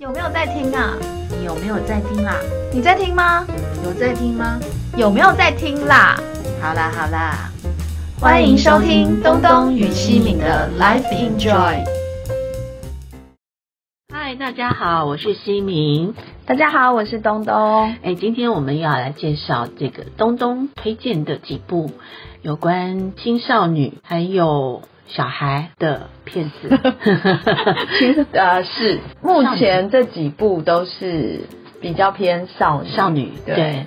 有没有在听啊？你有没有在听啦？你在听吗？有在听吗？有没有在听啦？好啦好啦，欢迎收听东东与西敏的 Life Enjoy。嗨，大家好，我是西敏。大家好，我是东东。哎，今天我们要来介绍这个东东推荐的几部有关青少女还有小孩的片子。其实呃 是，目前这几部都是比较偏少女少女对对，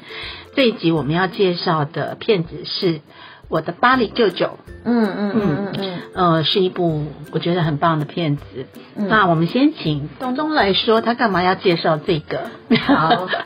这一集我们要介绍的片子是《我的巴黎舅舅》。嗯嗯嗯嗯嗯，呃，是一部我觉得很棒的片子。嗯那我们先请东东来说，他干嘛要介绍这个？好。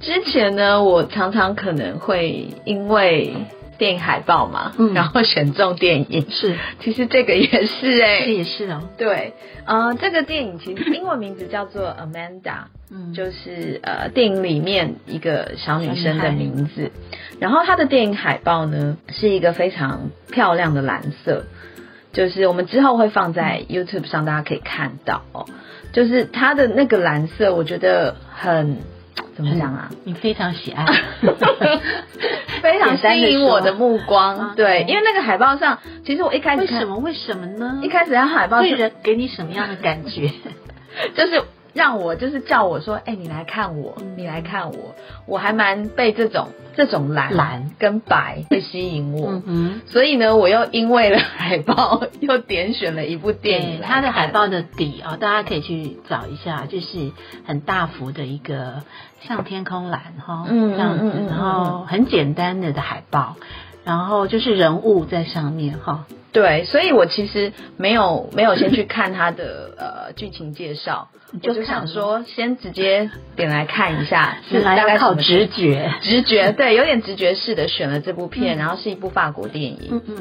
之前呢，我常常可能会因为电影海报嘛，嗯然后选中电影。是，其实这个也是 哎、这也是哦。对，呃，这个电影其实英文名字叫做 Amanda，嗯就是呃电影里面一个小女生的名字。然后它的电影海报呢是一个非常漂亮的蓝色，就是我们之后会放在 YouTube 上，大家可以看到哦。就是它的那个蓝色，我觉得很怎么讲啊？你非常喜爱，非常吸引我的目光。啊对，因为那个海报上，其实我一开始为什么？为什么呢？一开始看海报是对人给你什么样的感觉？就是让我就是叫我说，哎、你来看我，你来看我，我还蛮被这种这种蓝蓝跟白会吸引我。嗯哼。所以呢，我又因为了海报，又点选了一部电影它的海报的底啊、哦，大家可以去找一下，就是很大幅的一个像天空蓝哈，嗯这样子，然后很简单的的海报，然后就是人物在上面哈，对，所以我其实没有没有先去看它的 呃剧情介绍，我就就想说先直接点来看一下，是来大概要靠直觉，直觉，对，有点直觉式的选了这部片，然后是一部法国电影，嗯嗯，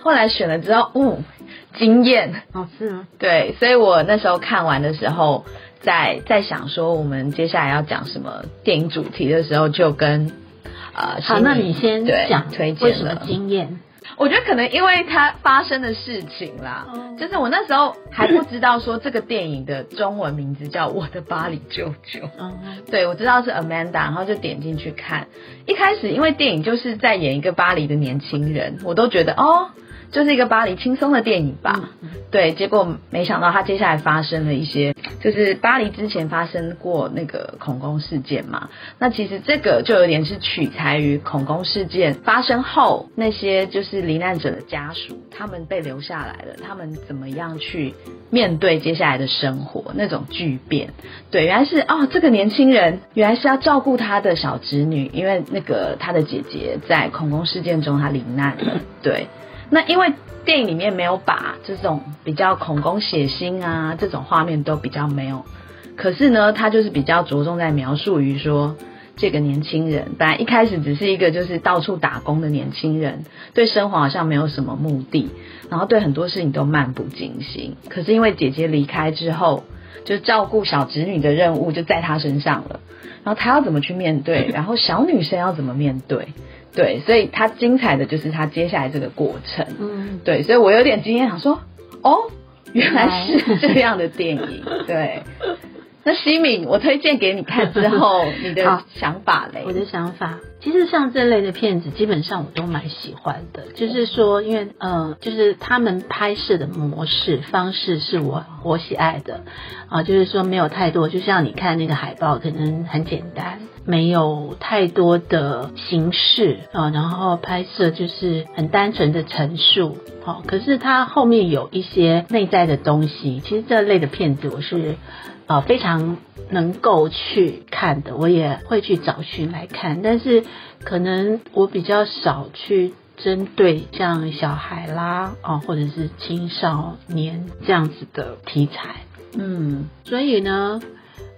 后来选了之后，嗯，惊艳，哦是吗？对，所以我那时候看完的时候，在在想说我们接下来要讲什么电影主题的时候，就跟呃，好，那你先讲推荐为什么荐了。惊艳？我觉得可能因为它发生的事情啦，哦就是我那时候还不知道说这个电影的中文名字叫《我的巴黎舅舅》。嗯对，我知道是 Amanda，然后就点进去看。一开始因为电影就是在演一个巴黎的年轻人，我都觉得哦，就是一个巴黎轻松的电影吧。嗯对，结果没想到他接下来发生了一些，就是巴黎之前发生过那个恐攻事件嘛。那其实这个就有点是取材于恐攻事件发生后，那些就是罹难者的家属，他们被留下来了，他们怎么样去面对接下来的生活那种巨变。对，原来是哦，这个年轻人原来是要照顾他的小侄女，因为那个他的姐姐在恐攻事件中她罹难了。对，那因为电影里面没有把这种比较恐攻血腥啊这种画面都比较没有，可是呢，他就是比较着重在描述于说。这个年轻人本来一开始只是一个就是到处打工的年轻人，对生活好像没有什么目的，然后对很多事情都漫不经心。可是因为姐姐离开之后，就照顾小侄女的任务就在他身上了，然后他要怎么去面对，然后小女生要怎么面对，对，所以他精彩的就是他接下来这个过程，嗯，对，所以我有点惊艳，想说，哦，原来是这样的电影，对。那西敏，我推荐给你看之后，你的想法嘞？我的想法，其实像这类的片子，基本上我都蛮喜欢的。就是说，因为呃，就是他们拍摄的模式方式是我我喜爱的啊、就是说没有太多，就像你看那个海报，可能很简单，没有太多的形式啊、然后拍摄就是很单纯的陈述。好、可是它后面有一些内在的东西。其实这类的片子，我是呃非常能够去看的，我也会去找寻来看，但是可能我比较少去针对像小孩啦，哦，或者是青少年这样子的题材，嗯，所以呢，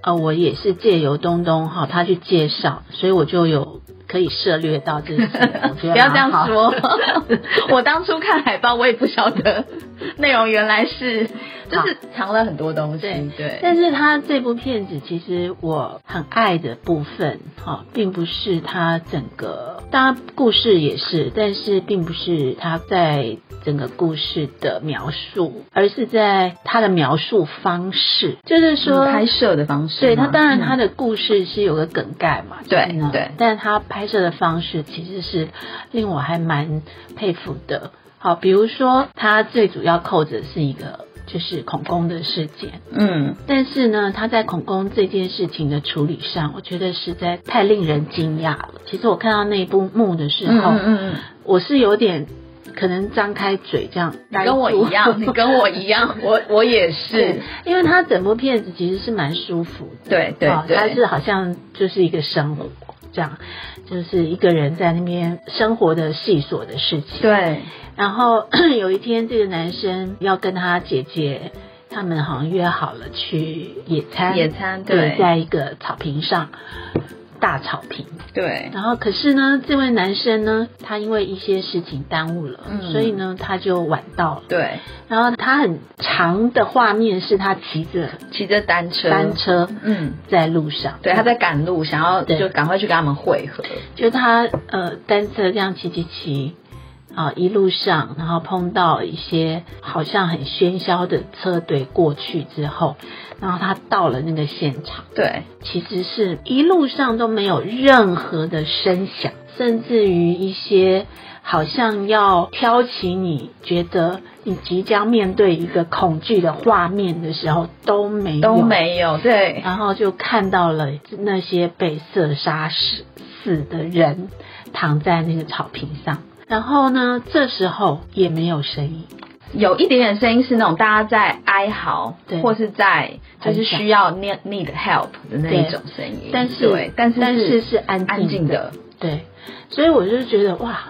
呃，我也是借由东东哈他去介绍，所以我就有可以涉猎到这些，不要这样说。我当初看海报，我也不晓得 内容原来是 就是藏了很多东西。对。对，但是他这部片子其实我很爱的部分，哈、并不是他整个当然故事也是，但是并不是他在整个故事的描述，而是在他的描述方式，就是说、嗯拍摄的方式，对他，当然嗯他的故事是有个梗概嘛，对对。但是他拍摄的方式其实是令我还蛮佩服的。好，比如说他最主要扣着是一个就是恐攻的事件，嗯。但是呢，他在恐攻这件事情的处理上，我觉得实在太令人惊讶了。其实我看到那一部幕的时嗯候，嗯嗯嗯，我是有点可能张开嘴这样跟我一样，你跟我一样，我 我也是，，因为他整部片子其实是蛮舒服的。对对啊，对，它是好像就是一个生活这样，就是一个人在那边生活的细琐的事情。，对，然后 有一天，这个男生要跟他姐姐他们好像约好了去野餐，野餐对，对在一个草坪上，大草坪。对，然后可是呢，这位男生呢，他因为一些事情耽误了，嗯。所以呢，他就晚到了。对，然后他很长的画面是他骑着骑着单车，单车嗯，在路上，对，他在赶路，想要就赶快去跟他们会合，就他呃单车这样骑骑骑啊、一路上，然后碰到一些好像很喧嚣的车队过去之后，然后他到了那个现场，对，其实是一路上都没有任何的声响，甚至于一些好像要挑起你觉得你即将面对一个恐惧的画面的时候都没有，都没有，对，然后就看到了那些被射杀死死的人躺在那个草坪上，然后呢，这时候也没有声音，有一点点声音是那种大家在哀嚎，对。或是在就是需要 need need help 的那一种声音，但是对，但是但是是安安静的，对，所以我就觉得哇，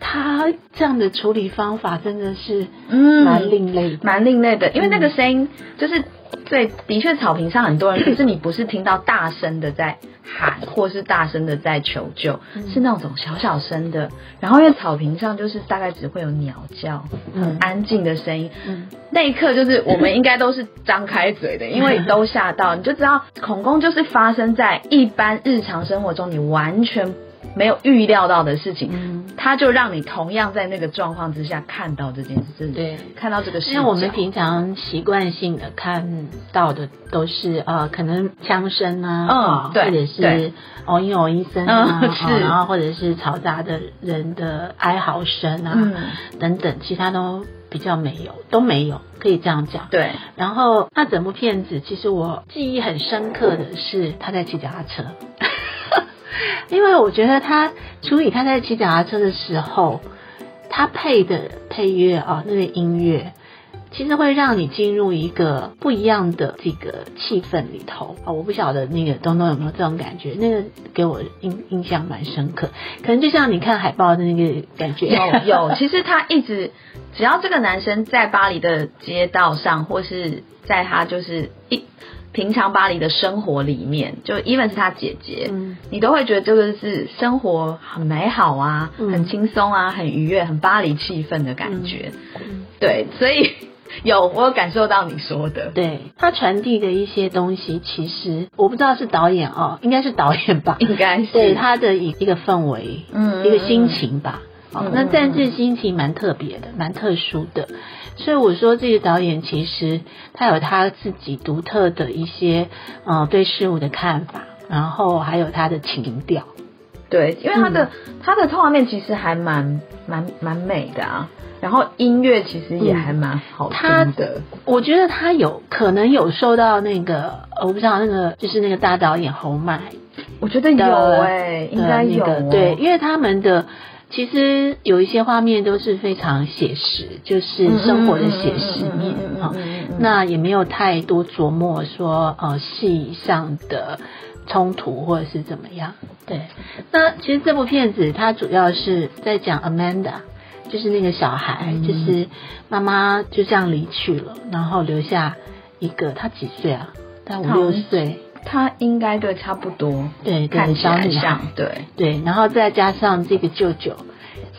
他这样的处理方法真的是嗯。蛮另类的，蛮另类的，因为那个嗯声音就是对，的确草坪上很多人，可是你不是听到大声的在喊，或是大声的在求救，嗯是那种小小声的。然后因为草坪上就是大概只会有鸟叫，很嗯安静的声音。嗯那一刻就是我们应该都是张开嘴的，因为都吓到，你就知道恐攻就是发生在一般日常生活中你完全没有预料到的事情。嗯。他就让你同样在那个状况之下看到这件事，对看到这个视角。因为我们平常习惯性的看到的都是呃，可能枪声啊，嗯或者是哦因哦一声啊，嗯啊是然后或者是嘈杂的人的哀嚎声啊，嗯等等，其他都比较没有，都没有，可以这样讲。对，然后那整部片子，其实我记忆很深刻的是他在骑脚踏车，因为我觉得他处理他在骑脚踏车的时候，他配的配乐啊，那个音乐。其实会让你进入一个不一样的这个气氛里头啊！我不晓得那个东东有没有这种感觉，那个给我印印象蛮深刻，可能就像你看海报的那个感觉，有有，其实他一直只要这个男生在巴黎的街道上，或是在他就是一平常巴黎的生活里面，就 even 是他姐姐，嗯你都会觉得这个是生活很美好啊，嗯很轻松啊，很愉悦，很巴黎气氛的感觉。嗯对，所以 有我有感受到你说的，对他传递的一些东西，其实我不知道是导演哦，应该是导演吧？应该是对他的一一个氛围，嗯一个心情吧。那但这心情蛮特别的，蛮特殊的。所以我说，这个导演其实他有他自己独特的一些呃对事物的看法，然后还有他的情调。对，因为他嗯的、他的画面其实还蛮蛮蛮美的啊，然后音乐其实也还蛮好他听的。我觉得他有可能有受到那个，我不知道那个就是那个大导演侯麦我觉得有的哎、应该呃有、那个对，因为他们的其实有一些画面都是非常写实，就是生活的写实面啊。那也没有太多琢磨说呃戏上的冲突或者是怎么样。对，那其实这部片子它主要是在讲 Amanda。就是那个小孩，嗯就是妈妈就这样离去了，然后留下一个他几岁啊？他五六岁，他应该对差不多，对对，看小女孩。像，对，对，然后再加上这个舅舅，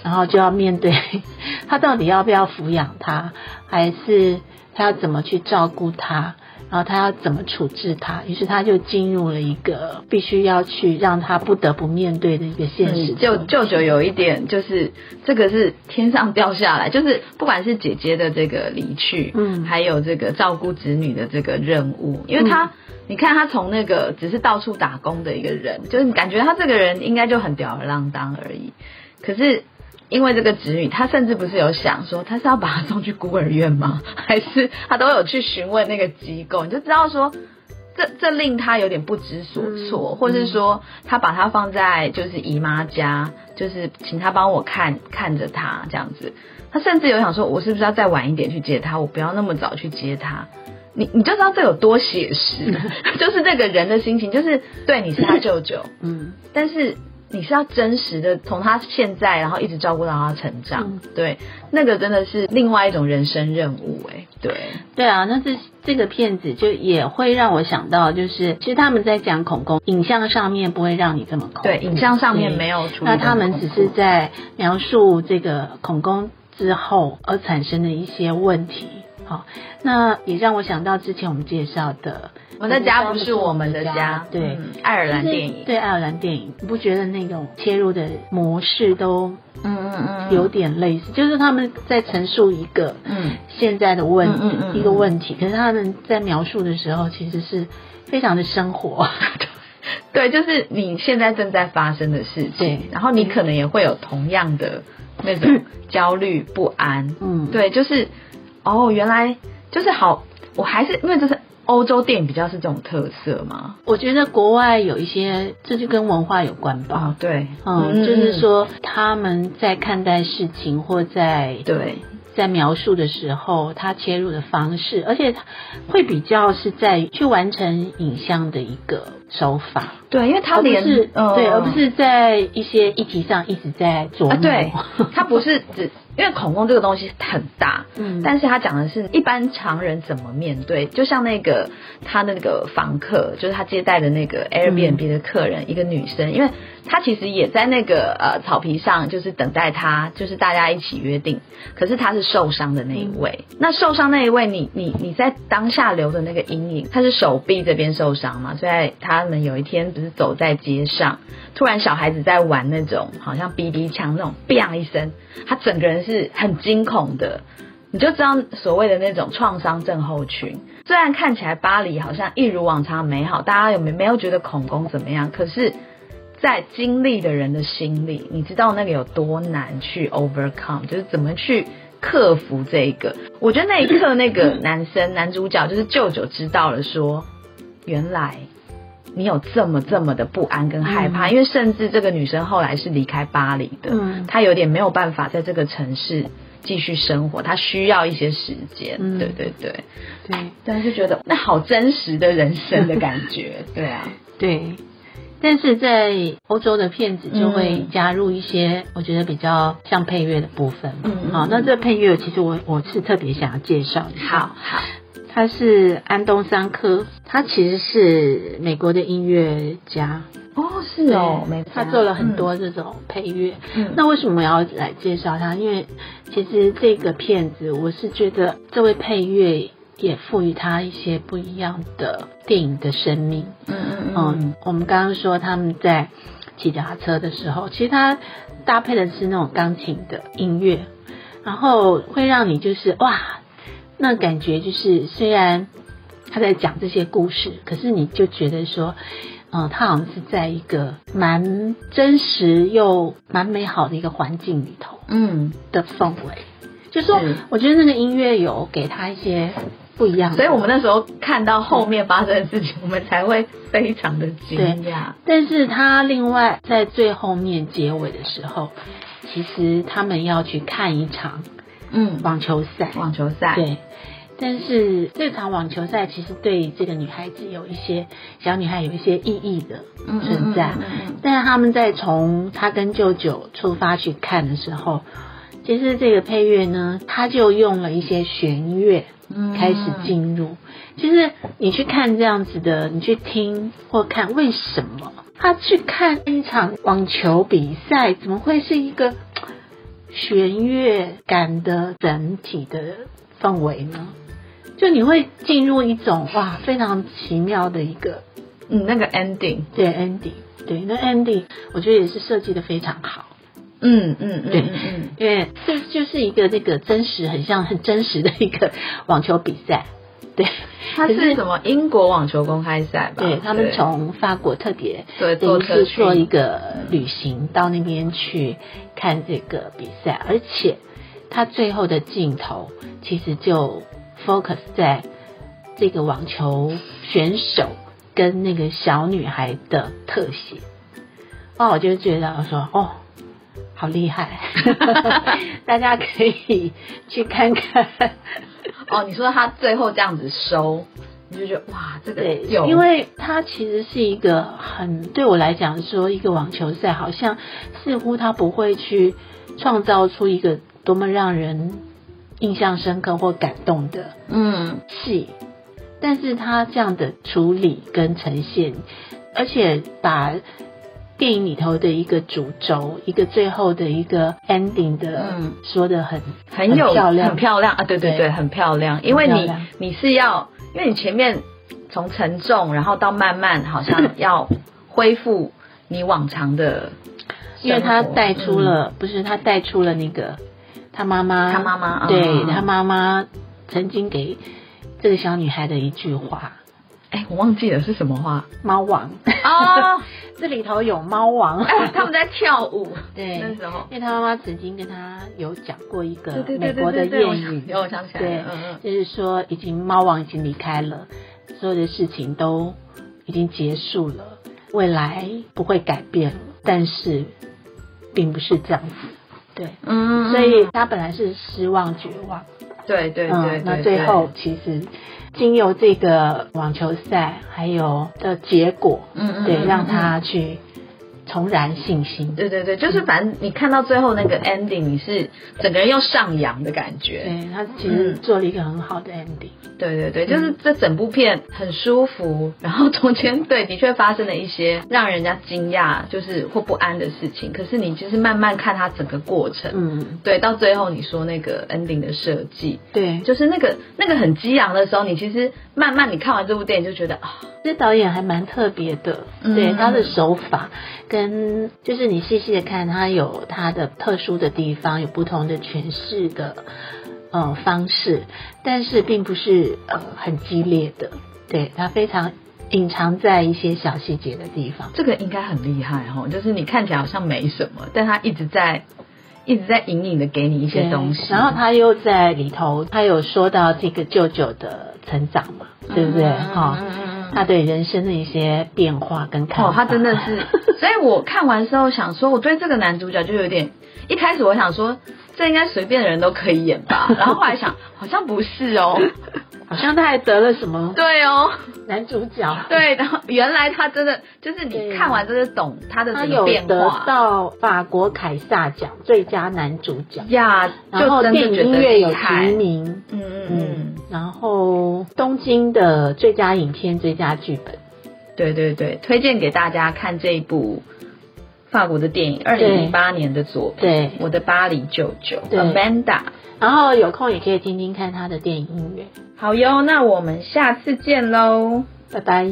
然后就要面对 他到底要不要抚养他，还是他要怎么去照顾他，然然后他要怎么处置他，于是他就进入了一个必须要去让他不得不面对的一个现实。舅舅舅有一点就是这个是天上掉下来，就是不管是姐姐的这个离去，嗯，还有这个照顾子女的这个任务，因为他。你看他从那个只是到处打工的一个人，就是你感觉他这个人应该就很吊儿郎当而已。可是因为这个子女，他甚至不是有想说他是要把他送去孤儿院吗？还是他都有去询问那个机构？你就知道说这这令他有点不知所措，或是说他把他放在就是姨妈家，就是请他帮我看看着他这样子。他甚至有想说，我是不是要再晚一点去接他？我不要那么早去接他。你你就知道这有多写实，就是这个人的心情，就是对你是他舅舅，嗯，但是你是要真实的从他现在，然后一直照顾到他成长，对，那个真的是另外一种人生任务，哎，对，对啊，那这这个片子就也会让我想到，就是其实他们在讲恐攻，影像上面不会让你这么恐，对，影像上面没有，那他们只是在描述这个恐攻之后而产生的一些问题。好，那也让我想到之前我们介绍的《我的家不是我们的家》，对，爱尔兰电影，对，爱尔兰电影，你不觉得那种切入的模式都，嗯嗯嗯，有点类似，就是他们在陈述一个，嗯，现在的问一个问题，可是他们在描述的时候，其实是非常的生活，对，就是你现在正在发生的事情，然后你可能也会有同样的那种焦虑不安，嗯，对，就是。哦，原来就是好，我还是因为这是欧洲电影比较是这种特色嘛。我觉得国外有一些，这就跟文化有关吧。哦，对，嗯，就是说他们在看待事情或在对。在描述的时候，他切入的方式，而且会比较是在去完成影像的一个手法。对，因为他连是对，而不是在一些议题上一直在琢磨。对，他不是只因为恐攻这个东西很大，嗯，但是他讲的是一般常人怎么面对。就像那个他的那个房客，就是他接待的那个 Airbnb 的客人，一个女生，因为她其实也在那个呃草皮上，就是等待他，就是大家一起约定。可是他是。受伤的那一位，那受伤那一位，你你你在当下留的那个阴影，他是手臂这边受伤嘛？所以他们有一天不是走在街上，突然小孩子在玩那种好像 BB 枪那种，bang 一声，他整个人是很惊恐的，你就知道所谓的那种创伤症候群。虽然看起来巴黎好像一如往常美好，大家有没没有觉得恐攻怎么样？可是，在经历的人的心里，你知道那个有多难去 overcome，就是怎么去。克服这个，我觉得那一刻那个男生男主角就是舅舅知道了，说原来你有这么这么的不安跟害怕，因为甚至这个女生后来是离开巴黎的，她有点没有办法在这个城市继续生活，她需要一些时间。对对对对，但是觉得那好真实的人生的感觉，对啊，对。但是在欧洲的片子就会加入一些我觉得比较像配乐的部分。嗯，好，那这配乐其实我我是特别想要介绍。好好，他是安东桑科，他其实是美国的音乐家。哦，是哦，他做了很多这种配乐。嗯，那为什么要来介绍他？因为其实这个片子，我是觉得这位配乐。也赋予他一些不一样的电影的生命。嗯嗯嗯。我们刚刚说他们在骑脚踏车的时候，其实他搭配的是那种钢琴的音乐，然后会让你就是哇，那感觉就是虽然他在讲这些故事，可是你就觉得说，嗯，他好像是在一个蛮真实又蛮美好的一个环境里头，嗯的氛围。就说我觉得那个音乐有给他一些。不一样，所以我们那时候看到后面发生的事情，我们才会非常的惊讶。但是他另外在最后面结尾的时候，其实他们要去看一场嗯网球赛，网球赛对。但是这场网球赛其实对这个女孩子有一些小女孩有一些意义的存在。但是他们在从他跟舅舅出发去看的时候，其实这个配乐呢，它就用了一些弦乐。开始进入，其实你去看这样子的，你去听或看，为什么他去看一场网球比赛，怎么会是一个弦乐感的整体的氛围呢？就你会进入一种哇非常奇妙的一个嗯，那个 ending，对 ending，对那 ending 我觉得也是设计的非常好。嗯嗯嗯对嗯嗯，因为这就是一个这个真实，很像很真实的一个网球比赛，对，它是什么英国网球公开赛吧？对他们从法国特别对等于是做一个旅行到那边去看这个比赛，而且他最后的镜头其实就 focus 在这个网球选手跟那个小女孩的特写。哦，我就觉得说哦。好厉害！大家可以去看看。哦，你说他最后这样子收，你就觉得哇，这个对，有因为他其实是一个很对我来讲说，一个网球赛好像似乎他不会去创造出一个多么让人印象深刻或感动的嗯戏，但是他这样的处理跟呈现，而且把电影里头的一个主轴，一个最后的一个 ending 的，嗯。说的很很有漂亮，很漂亮。啊，对对对。对，很漂亮，因为你你是要，因为你前面从沉重，然后到慢慢好像 要恢复你往常的，因为他带出嗯。了，不是他带出了那个他妈妈，他妈妈嗯对他妈妈曾经给这个小女孩的一句话。哎，我忘记了是什么话“猫王”，哦，这里头有猫王，哎他们在跳舞，对那时候。因为他妈妈曾经跟他有讲过一个美国的对对对我谚语，有我想起来对，嗯嗯，就是说已经猫王已经离开了，所有的事情都已经结束了，未来不会改变了，但是并不是这样子，对。嗯。所以他本来是失望、绝望，对对对对，那最后其实经由这个网球赛还有的结果，对，嗯嗯对让他去重燃信心。对对对，就是反正你看到最后那个 ending，你是整个人又上扬的感觉。对他其实嗯做了一个很好的 ending，对对对，就是这整部片很舒服，然后中间对的确发生了一些让人家惊讶，就是或不安的事情。可是你就是慢慢看他整个过程，嗯，对，到最后你说那个 ending 的设计，对，就是那个那个很激昂的时候，你其实慢慢你看完这部电影就觉得啊，这导演还蛮特别的，嗯对他的手法跟就是你细细的看，它有它的特殊的地方，有不同的诠释的呃方式，但是并不是呃很激烈的，对他非常隐藏在一些小细节的地方。这个应该很厉害哦，就是你看起来好像没什么，但他一直在一直在隐隐的给你一些东西，然后他又在里头，他有说到这个舅舅的成长嘛，对不对？嗯哈、他对人生的一些变化跟看法，哦，他真的是，所以我看完之后想说，我对这个男主角就有点，一开始我想说，这应该随便的人都可以演吧，然后后来想，好像不是哦，好像他还得了什么对哦，男主角，对，然后原来他真的就是你看完真的懂他的他有整个变得化到法国凯撒奖最佳男主角，呀，然后电影音乐有提，名，嗯嗯嗯。嗯，，然后东京的最佳影片、最佳剧本，对对对，推荐给大家看这一部。法国的电影，二零零八年的作品，对我的巴黎舅舅对，Amanda，然后有空也可以听听看他的电影音乐。好哟，那我们下次见喽。拜拜。